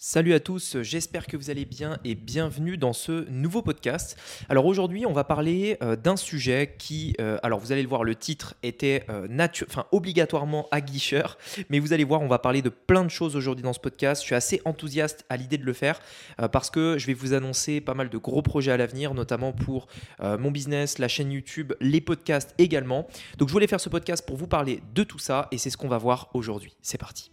Salut à tous, j'espère que vous allez bien et bienvenue dans ce nouveau podcast. Alors aujourd'hui, on va parler euh, d'un sujet qui, euh, alors vous allez le voir, le titre était euh, obligatoirement aguicheur, mais vous allez voir, on va parler de plein de choses aujourd'hui dans ce podcast. Je suis assez enthousiaste à l'idée de le faire parce que je vais vous annoncer pas mal de gros projets à l'avenir, notamment pour mon business, la chaîne YouTube, les podcasts également. Donc je voulais faire ce podcast pour vous parler de tout ça et c'est ce qu'on va voir aujourd'hui. C'est parti.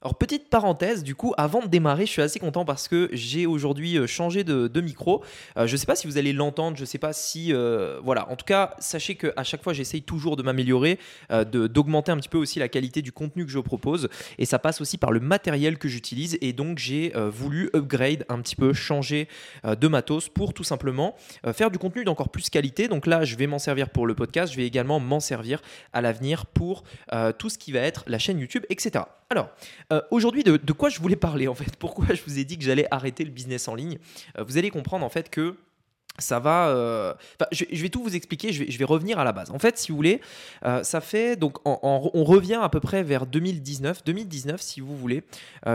Alors petite parenthèse, du coup, avant de démarrer, je suis assez content parce que j'ai aujourd'hui euh, changé de, micro. Euh, je ne sais pas si vous allez l'entendre, je ne sais pas si... Euh, voilà, en tout cas, sachez qu'à chaque fois, j'essaye toujours de m'améliorer, d'augmenter un petit peu aussi la qualité du contenu que je propose. Et ça passe aussi par le matériel que j'utilise. Et donc, j'ai voulu upgrade un petit peu, changer de matos pour tout simplement faire du contenu d'encore plus qualité. Donc là, je vais m'en servir pour le podcast, je vais également m'en servir à l'avenir pour tout ce qui va être la chaîne YouTube, etc. Alors, euh, aujourd'hui, de, quoi je voulais parler en fait? Pourquoi je vous ai dit que j'allais arrêter le business en ligne? Euh, Vous allez comprendre en fait que ça va. Euh, je, vais tout vous expliquer. Je vais, revenir à la base. En fait, si vous voulez, ça fait donc on revient à peu près vers 2019. 2019, si vous voulez,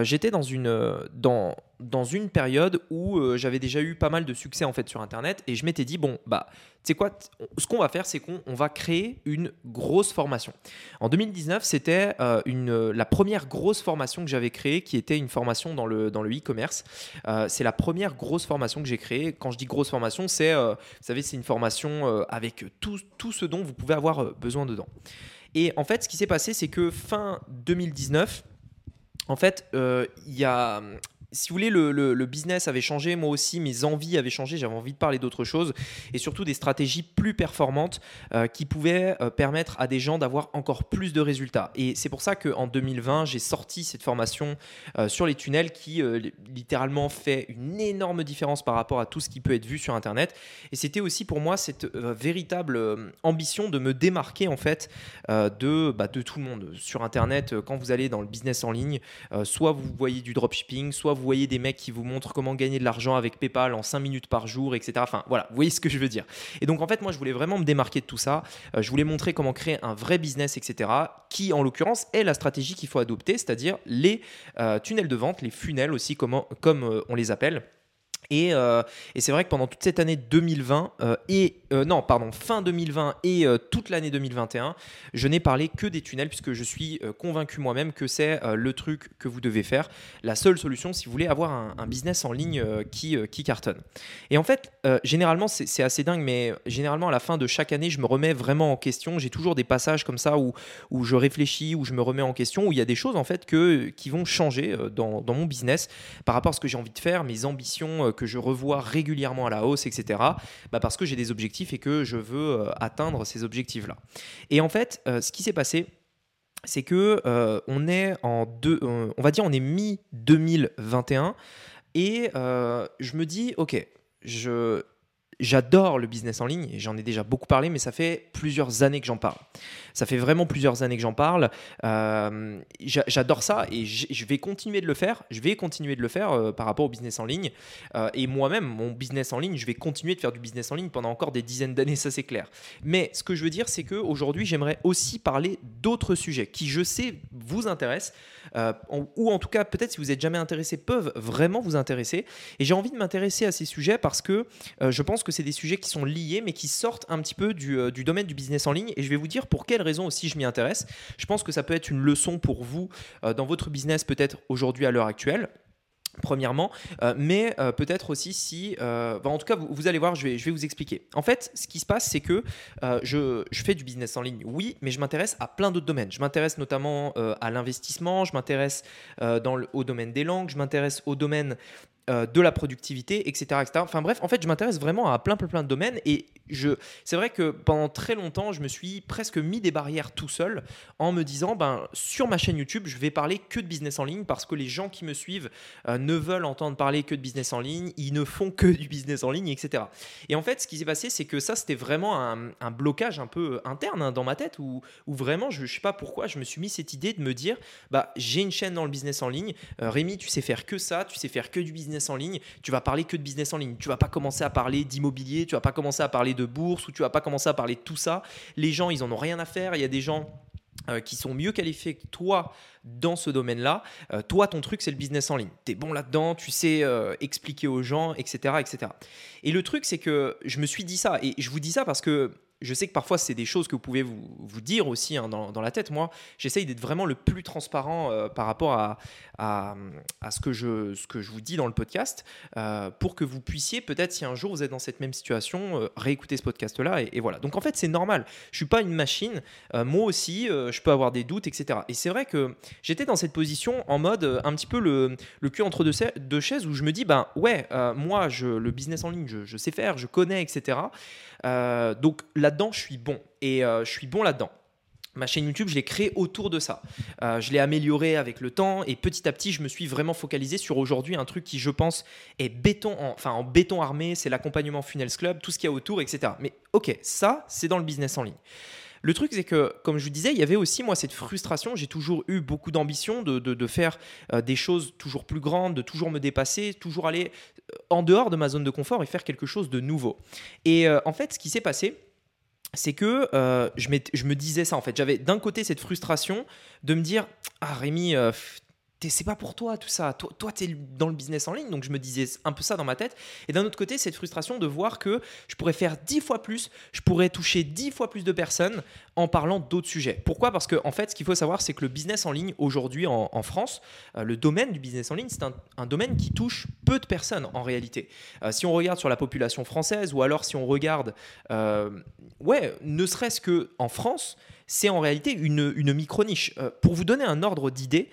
j'étais dans une dans dans une période où euh, j'avais déjà eu pas mal de succès en fait sur internet et je m'étais dit bon bah tu sais quoi ce qu'on va faire c'est qu'on va créer une grosse formation. En 2019 c'était euh, une la première grosse formation que j'avais créée qui était une formation dans le dans le e-commerce. Euh, c'est la première grosse formation que j'ai créée. Quand je dis grosse formation c'est vous savez c'est une formation avec tout, tout ce dont vous pouvez avoir besoin dedans. Et en fait ce qui s'est passé c'est que fin 2019 en fait, il y a si vous voulez, le, business avait changé, moi aussi, mes envies avaient changé, j'avais envie de parler d'autre chose, et surtout des stratégies plus performantes euh, qui pouvaient euh, permettre à des gens d'avoir encore plus de résultats. Et c'est pour ça qu'en 2020, j'ai sorti cette formation euh, sur les tunnels qui littéralement fait une énorme différence par rapport à tout ce qui peut être vu sur Internet. Et c'était aussi pour moi cette véritable ambition de me démarquer en fait de, bah, de tout le monde sur Internet quand vous allez dans le business en ligne. soit vous voyez du dropshipping, soit vous vous voyez des mecs qui vous montrent comment gagner de l'argent avec PayPal en 5 minutes par jour, etc. Enfin voilà, vous voyez ce que je veux dire. Et donc en fait, moi je voulais vraiment me démarquer de tout ça. Euh, je voulais montrer comment créer un vrai business, etc. Qui en l'occurrence est la stratégie qu'il faut adopter, c'est-à-dire les euh, tunnels de vente, les funnels aussi, comme euh, on les appelle. Euh, et, c'est vrai que pendant toute cette année 2020 euh, et euh, non pardon fin 2020 et toute l'année 2021, je n'ai parlé que des tunnels puisque je suis convaincu moi-même que c'est le truc que vous devez faire, la seule solution si vous voulez avoir un, business en ligne qui, qui cartonne. Et en fait, généralement c'est assez dingue, mais généralement à la fin de chaque année, je me remets vraiment en question. J'ai toujours des passages comme ça où, où je réfléchis, où je me remets en question, où il y a des choses en fait que, qui vont changer dans, dans mon business par rapport à ce que j'ai envie de faire, mes ambitions je revois régulièrement à la hausse, etc. Bah parce que j'ai des objectifs et que je veux euh, atteindre ces objectifs-là. Et en fait, euh, ce qui s'est passé, c'est que euh, on est en deux, on va dire on est mi 2021 et je me dis ok, je J'adore le business en ligne j'en ai déjà beaucoup parlé, mais ça fait plusieurs années que j'en parle. Ça fait vraiment plusieurs années que j'en parle. Euh, j'adore ça et je vais continuer de le faire. Je vais continuer de le faire euh, par rapport au business en ligne. Euh, et moi-même, mon business en ligne, je vais continuer de faire du business en ligne pendant encore des dizaines d'années, ça c'est clair. Mais ce que je veux dire, c'est qu'aujourd'hui, j'aimerais aussi parler d'autres sujets qui, je sais, vous intéressent. ou en tout cas, peut-être si vous n'êtes jamais intéressé, peuvent vraiment vous intéresser. Et j'ai envie de m'intéresser à ces sujets parce que je pense que c'est des sujets qui sont liés, mais qui sortent un petit peu du, euh, domaine du business en ligne. Et je vais vous dire pour quelles raisons aussi je m'y intéresse. Je pense que ça peut être une leçon pour vous euh, dans votre business, peut-être aujourd'hui à l'heure actuelle premièrement, euh, mais peut-être aussi si, en tout cas, vous, allez voir, je vais, je vais vous expliquer. En fait, ce qui se passe, c'est que je, je, fais du business en ligne, oui, mais je m'intéresse à plein d'autres domaines. Je m'intéresse notamment à l'investissement, je m'intéresse au domaine des langues, je m'intéresse au domaine euh, de la productivité, etc., etc. Enfin bref, en fait, je m'intéresse vraiment à plein, plein, plein de domaines et je, c'est vrai que pendant très longtemps, je me suis presque mis des barrières tout seul en me disant, ben, sur ma chaîne YouTube, je vais parler que de business en ligne parce que les gens qui me suivent euh, ne veulent entendre parler que de business en ligne, ils ne font que du business en ligne, etc. Et en fait, ce qui s'est passé, c'est que ça, c'était vraiment un, blocage un peu interne hein, dans ma tête où, vraiment, je ne sais pas pourquoi, je me suis mis cette idée de me dire, bah, j'ai une chaîne dans le business en ligne, euh, Rémi, tu sais faire que ça, tu sais faire que du business en ligne, tu vas parler que de business en ligne. Tu vas pas commencer à parler d'immobilier, tu vas pas commencer à parler de bourse ou tu vas pas commencer à parler de tout ça. Les gens, ils en ont rien à faire. Il y a des gens euh, qui sont mieux qualifiés que toi dans ce domaine-là. Euh, toi, ton truc, c'est le business en ligne. Tu es bon là-dedans, tu sais euh, expliquer aux gens, etc., etc. Et le truc, c'est que je me suis dit ça. Et je vous dis ça parce que je sais que parfois, c'est des choses que vous pouvez vous, vous dire aussi hein, dans, dans, la tête. Moi, j'essaye d'être vraiment le plus transparent euh, par rapport à, à, ce, que je, ce que je vous dis dans le podcast euh, pour que vous puissiez, peut-être si un jour vous êtes dans cette même situation, euh, réécouter ce podcast-là. Et, voilà. Donc en fait, c'est normal. Je suis pas une machine. moi aussi, je peux avoir des doutes, etc. Et c'est vrai que j'étais dans cette position en mode un petit peu le, le cul entre deux, deux, chaises où je me dis, ben ouais, moi, je, le business en ligne, je, sais faire, je connais, etc. donc là là-dedans, je suis bon. Et euh, je suis bon là-dedans. Ma chaîne YouTube, je l'ai créée autour de ça. Euh, je l'ai améliorée avec le temps et petit à petit, je me suis vraiment focalisé sur aujourd'hui un truc qui, je pense, est béton, en, enfin en béton armé, c'est l'accompagnement Funnels Club, tout ce qu'il y a autour, etc. Mais ok, ça, c'est dans le business en ligne. Le truc, c'est que, comme je vous disais, il y avait aussi, moi, cette frustration. J'ai toujours eu beaucoup d'ambition de, de, faire euh, des choses toujours plus grandes, de toujours me dépasser, toujours aller en dehors de ma zone de confort et faire quelque chose de nouveau. Et en fait, ce qui s'est passé, c'est que euh, je, me disais ça en fait. J'avais d'un côté cette frustration de me dire Ah Rémi, euh, c'est pas pour toi tout ça. Toi, toi tu es dans le business en ligne, donc je me disais un peu ça dans ma tête. Et d'un autre côté, cette frustration de voir que je pourrais faire dix fois plus, je pourrais toucher dix fois plus de personnes en parlant d'autres sujets. Pourquoi? Parce qu'en en fait, ce qu'il faut savoir, c'est que le business en ligne aujourd'hui en, France, euh, le domaine du business en ligne, c'est un, domaine qui touche peu de personnes en réalité. Euh, si on regarde sur la population française ou alors si on regarde, euh, ouais, ne serait-ce que en France, c'est en réalité une, micro-niche. pour vous donner un ordre d'idée,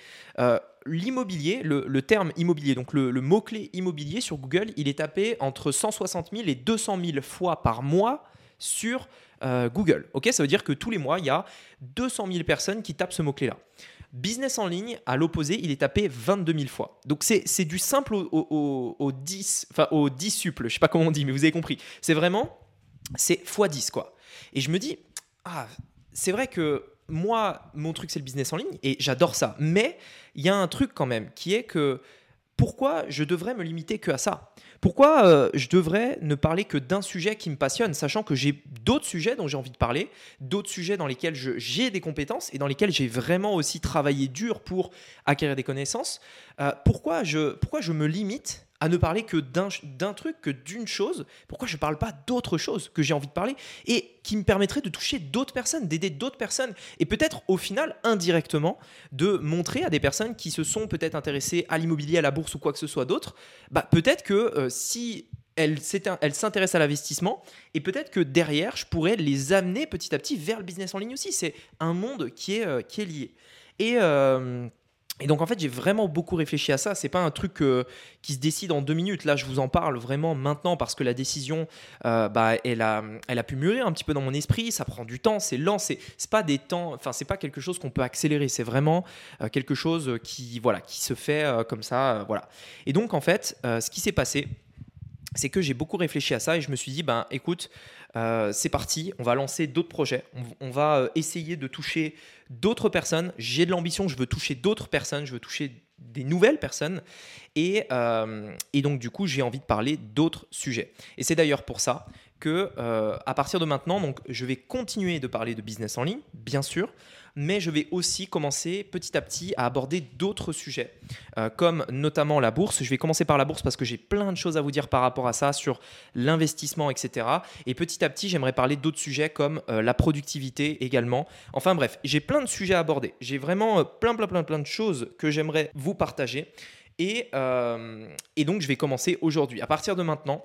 l'immobilier, le, terme immobilier, donc le, mot-clé immobilier sur Google, il est tapé entre 160 000 et 200 000 fois par mois sur euh, Google. Ok, ça veut dire que tous les mois, il y a 200 000 personnes qui tapent ce mot-clé-là. Business en ligne, à l'opposé, il est tapé 22 000 fois. Donc c'est du simple au, 10, enfin au 10 suple, je sais pas comment on dit, mais vous avez compris. C'est vraiment, c'est x10 quoi. Et je me dis, ah, c'est vrai que moi, mon truc, c'est le business en ligne et j'adore ça. Mais il y a un truc quand même qui est que pourquoi je devrais me limiter que à ça? Pourquoi euh, je devrais ne parler que d'un sujet qui me passionne, sachant que j'ai d'autres sujets dont j'ai envie de parler, d'autres sujets dans lesquels j'ai des compétences et dans lesquels j'ai vraiment aussi travaillé dur pour acquérir des connaissances euh, pourquoi, je, pourquoi je me limite à ne parler que d'un truc, que d'une chose, pourquoi je ne parle pas d'autre chose que j'ai envie de parler et qui me permettrait de toucher d'autres personnes, d'aider d'autres personnes et peut-être au final indirectement de montrer à des personnes qui se sont peut-être intéressées à l'immobilier, à la bourse ou quoi que ce soit d'autre, bah, peut-être que euh, si elles s'intéressent à l'investissement et peut-être que derrière, je pourrais les amener petit à petit vers le business en ligne aussi. C'est un monde qui est, euh, qui est lié. Euh, et donc en fait j'ai vraiment beaucoup réfléchi à ça. C'est pas un truc euh, qui se décide en deux minutes. Là je vous en parle vraiment maintenant parce que la décision, euh, bah, elle a, elle a pu mûrir un petit peu dans mon esprit. Ça prend du temps, c'est lent, c'est pas des temps, enfin c'est pas quelque chose qu'on peut accélérer. C'est vraiment euh, quelque chose qui voilà qui se fait comme ça, voilà. Et donc en fait ce qui s'est passé, c'est que j'ai beaucoup réfléchi à ça et je me suis dit ben écoute euh, c'est parti, on va lancer d'autres projets, on, va euh, essayer de toucher d'autres personnes. J'ai de l'ambition, je veux toucher d'autres personnes, je veux toucher des nouvelles personnes. Et, euh, et donc, du coup, j'ai envie de parler d'autres sujets. Et c'est d'ailleurs pour ça que, à partir de maintenant, je vais continuer de parler de business en ligne, bien sûr, mais je vais aussi commencer petit à petit à aborder d'autres sujets, euh, comme notamment la bourse. Je vais commencer par la bourse parce que j'ai plein de choses à vous dire par rapport à ça, sur l'investissement, etc. Et petit à petit, j'aimerais parler d'autres sujets comme euh, la productivité également. Enfin bref, j'ai plein de sujets à aborder. J'ai vraiment euh, plein, plein, plein, plein de choses que j'aimerais vous partager. Et, et donc, je vais commencer aujourd'hui. À partir de maintenant,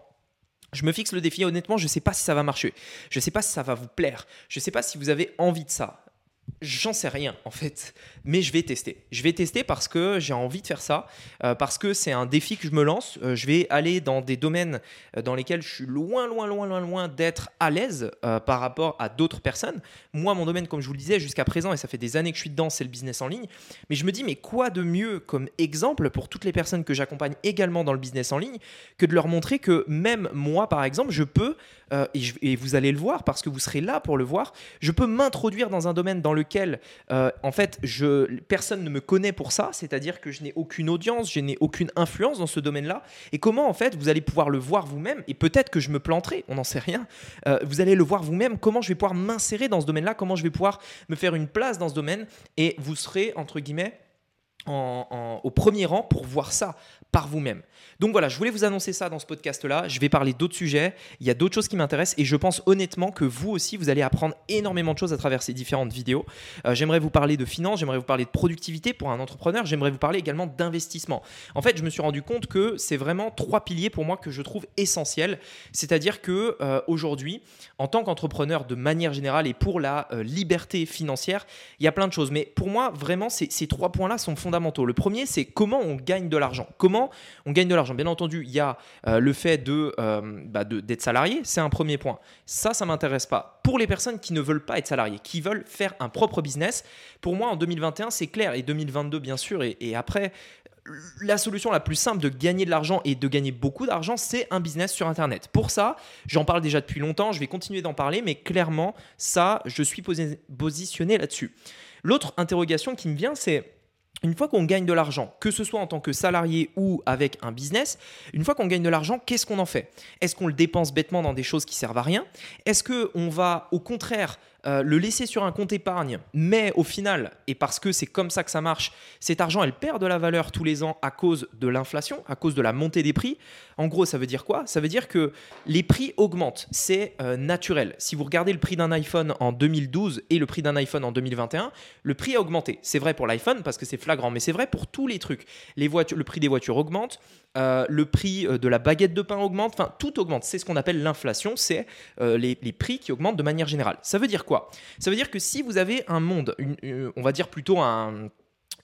je me fixe le défi, honnêtement, je ne sais pas si ça va marcher. Je ne sais pas si ça va vous plaire. Je ne sais pas si vous avez envie de ça J'en sais rien en fait, mais je vais tester. Je vais tester parce que j'ai envie de faire ça, euh, parce que c'est un défi que je me lance. Euh, je vais aller dans des domaines euh, dans lesquels je suis loin, loin, loin, loin, loin d'être à l'aise par rapport à d'autres personnes. Moi, mon domaine, comme je vous le disais jusqu'à présent, et ça fait des années que je suis dedans, c'est le business en ligne. Mais je me dis, mais quoi de mieux comme exemple pour toutes les personnes que j'accompagne également dans le business en ligne que de leur montrer que même moi, par exemple, je peux, et, et vous allez le voir parce que vous serez là pour le voir, je peux m'introduire dans un domaine dans lequel euh, en fait, je, personne ne me connaît pour ça, c'est-à-dire que je n'ai aucune audience, je n'ai aucune influence dans ce domaine-là. Et comment, en fait, vous allez pouvoir le voir vous-même, et peut-être que je me planterai, on n'en sait rien, euh, vous allez le voir vous-même, comment je vais pouvoir m'insérer dans ce domaine-là, comment je vais pouvoir me faire une place dans ce domaine, et vous serez, entre guillemets, au premier rang pour voir ça par vous-même. Donc voilà, je voulais vous annoncer ça dans ce podcast-là. Je vais parler d'autres sujets. Il y a d'autres choses qui m'intéressent et je pense honnêtement que vous aussi, vous allez apprendre énormément de choses à travers ces différentes vidéos. Euh, j'aimerais vous parler de finance, j'aimerais vous parler de productivité pour un entrepreneur, j'aimerais vous parler également d'investissement. En fait, je me suis rendu compte que c'est vraiment trois piliers pour moi que je trouve essentiels. C'est-à-dire que euh, aujourd'hui, en tant qu'entrepreneur de manière générale et pour la euh, liberté financière, il y a plein de choses. Mais pour moi, vraiment, ces trois points-là sont fondamentaux. Le premier, c'est comment on gagne de l'argent. Comment on gagne de l'argent. Bien entendu, il y a euh, le fait euh, bah, de, d'être salarié, c'est un premier point. Ça, ça m'intéresse pas. Pour les personnes qui ne veulent pas être salariées, qui veulent faire un propre business, pour moi, en 2021, c'est clair, et 2022, bien sûr, et après, la solution la plus simple de gagner de l'argent et de gagner beaucoup d'argent, c'est un business sur Internet. Pour ça, j'en parle déjà depuis longtemps, je vais continuer d'en parler, mais clairement, ça, je suis positionné là-dessus. L'autre interrogation qui me vient, c'est une fois qu'on gagne de l'argent, que ce soit en tant que salarié ou avec un business, une fois qu'on gagne de l'argent, qu'est-ce qu'on en fait? Est-ce qu'on le dépense bêtement dans des choses qui servent à rien? Est-ce qu'on va au contraire euh, le laisser sur un compte épargne, mais au final, et parce que c'est comme ça que ça marche, cet argent, elle perd de la valeur tous les ans à cause de l'inflation, à cause de la montée des prix. En gros, ça veut dire quoi? Ça veut dire que les prix augmentent, c'est euh, naturel. Si vous regardez le prix d'un iPhone en 2012 et le prix d'un iPhone en 2021, le prix a augmenté. C'est vrai pour l'iPhone parce que c'est flagrant, mais c'est vrai pour tous les trucs. Les voitures, le prix des voitures augmente, euh, le prix de la baguette de pain augmente, enfin tout augmente. C'est ce qu'on appelle l'inflation, c'est les, les prix qui augmentent de manière générale. Ça veut dire quoi? Ça veut dire que si vous avez un monde, on va dire plutôt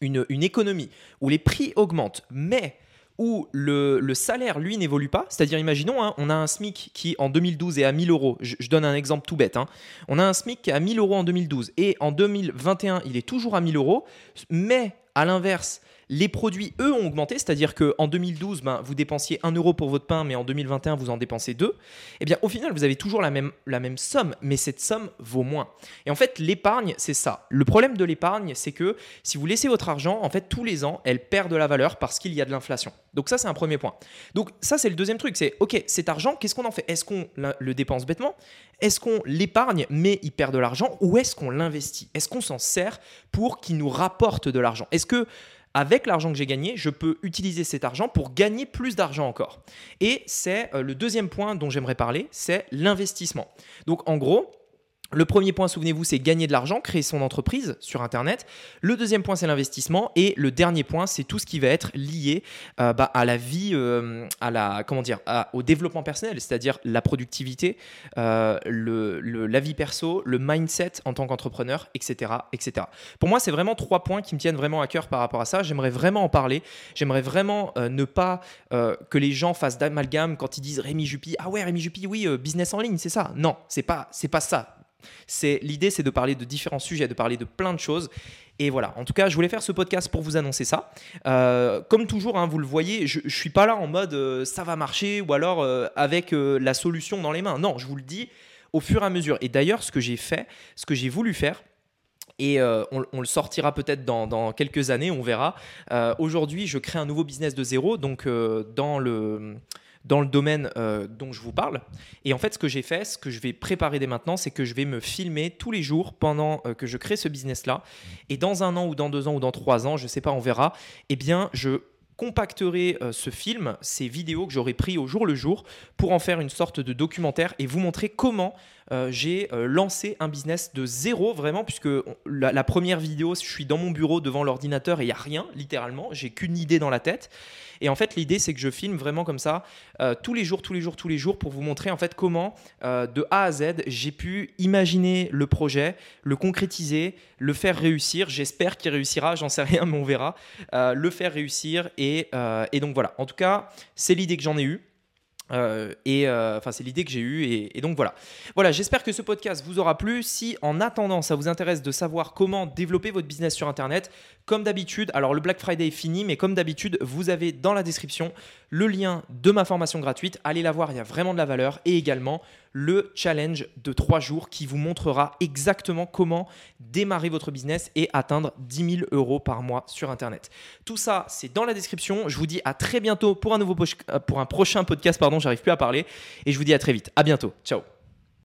une, économie où les prix augmentent, mais où le, salaire, lui, n'évolue pas. C'est-à-dire, imaginons, hein, on a un SMIC qui, en 2012, est à 1000 euros. Je, donne un exemple tout bête. Hein. On a un SMIC qui est à 1000 euros en 2012 et en 2021, il est toujours à 1000 euros. Mais à l'inverse, les produits, eux, ont augmenté, c'est-à-dire qu'en 2012, ben, vous dépensiez 1 euro pour votre pain, mais en 2021, vous en dépensez 2. Eh bien, au final, vous avez toujours la même, somme, mais cette somme vaut moins. Et en fait, l'épargne, c'est ça. Le problème de l'épargne, c'est que si vous laissez votre argent, en fait, tous les ans, elle perd de la valeur parce qu'il y a de l'inflation. Donc ça, c'est un premier point. Donc ça, c'est le deuxième truc. C'est, OK, cet argent, qu'est-ce qu'on en fait? Est-ce qu'on le dépense bêtement? Est-ce qu'on l'épargne, mais il perd de l'argent? Ou est-ce qu'on l'investit? Est-ce qu'on s'en sert pour qu'il nous rapporte de l'argent? Est-ce que avec l'argent que j'ai gagné, je peux utiliser cet argent pour gagner plus d'argent encore. Et c'est euh, le deuxième point dont j'aimerais parler, c'est l'investissement. Donc en gros, le premier point, souvenez-vous, c'est gagner de l'argent, créer son entreprise sur Internet. Le deuxième point, c'est l'investissement. Et le dernier point, c'est tout ce qui va être lié euh, bah, à la vie, euh, à la, comment dire, au développement personnel, c'est-à-dire la productivité, euh, la vie perso, le mindset en tant qu'entrepreneur, etc., etc. Pour moi, c'est vraiment trois points qui me tiennent vraiment à cœur par rapport à ça. J'aimerais vraiment en parler. J'aimerais vraiment ne pas que les gens fassent d'amalgame quand ils disent Rémi Juppy. Ah ouais, Rémi Juppy, oui, business en ligne, c'est ça. Non, c'est pas, pas ça c'est l'idée, c'est de parler de différents sujets, de parler de plein de choses. Et voilà, en tout cas, je voulais faire ce podcast pour vous annoncer ça. Euh, comme toujours, hein, vous le voyez, je ne suis pas là en mode euh, ça va marcher ou alors euh, avec la solution dans les mains. Non, je vous le dis au fur et à mesure. Et d'ailleurs, ce que j'ai fait, ce que j'ai voulu faire, et on, le sortira peut-être dans, dans, quelques années, on verra. Aujourd'hui, je crée un nouveau business de zéro, donc dans le dans le domaine euh, dont je vous parle. Et en fait, ce que j'ai fait, ce que je vais préparer dès maintenant, c'est que je vais me filmer tous les jours pendant euh, que je crée ce business-là. Et dans un an ou dans deux ans ou dans trois ans, je ne sais pas, on verra, eh bien, je compacterai euh, ce film, ces vidéos que j'aurai pris au jour le jour, pour en faire une sorte de documentaire et vous montrer comment j'ai euh, lancé un business de zéro, vraiment, puisque la, première vidéo, je suis dans mon bureau devant l'ordinateur et il n'y a rien, littéralement, j'ai qu'une idée dans la tête. Et en fait, l'idée, c'est que je filme vraiment comme ça, euh, tous les jours, tous les jours, tous les jours, pour vous montrer en fait comment, de A à Z, j'ai pu imaginer le projet, le concrétiser, le faire réussir. J'espère qu'il réussira, j'en sais rien, mais on verra. le faire réussir. Et, et donc voilà, en tout cas, c'est l'idée que j'en ai eue. Euh, et euh, enfin, c'est l'idée que j'ai eue. Et, donc voilà. Voilà, j'espère que ce podcast vous aura plu. Si en attendant, ça vous intéresse de savoir comment développer votre business sur Internet, comme d'habitude, alors le Black Friday est fini, mais comme d'habitude, vous avez dans la description le lien de ma formation gratuite. Allez la voir, il y a vraiment de la valeur. Et également le challenge de 3 jours qui vous montrera exactement comment démarrer votre business et atteindre 10 000 euros par mois sur Internet. Tout ça, c'est dans la description. Je vous dis à très bientôt pour un, nouveau pour un prochain podcast. Pardon, j'arrive plus à parler. Et je vous dis à très vite. À bientôt. Ciao.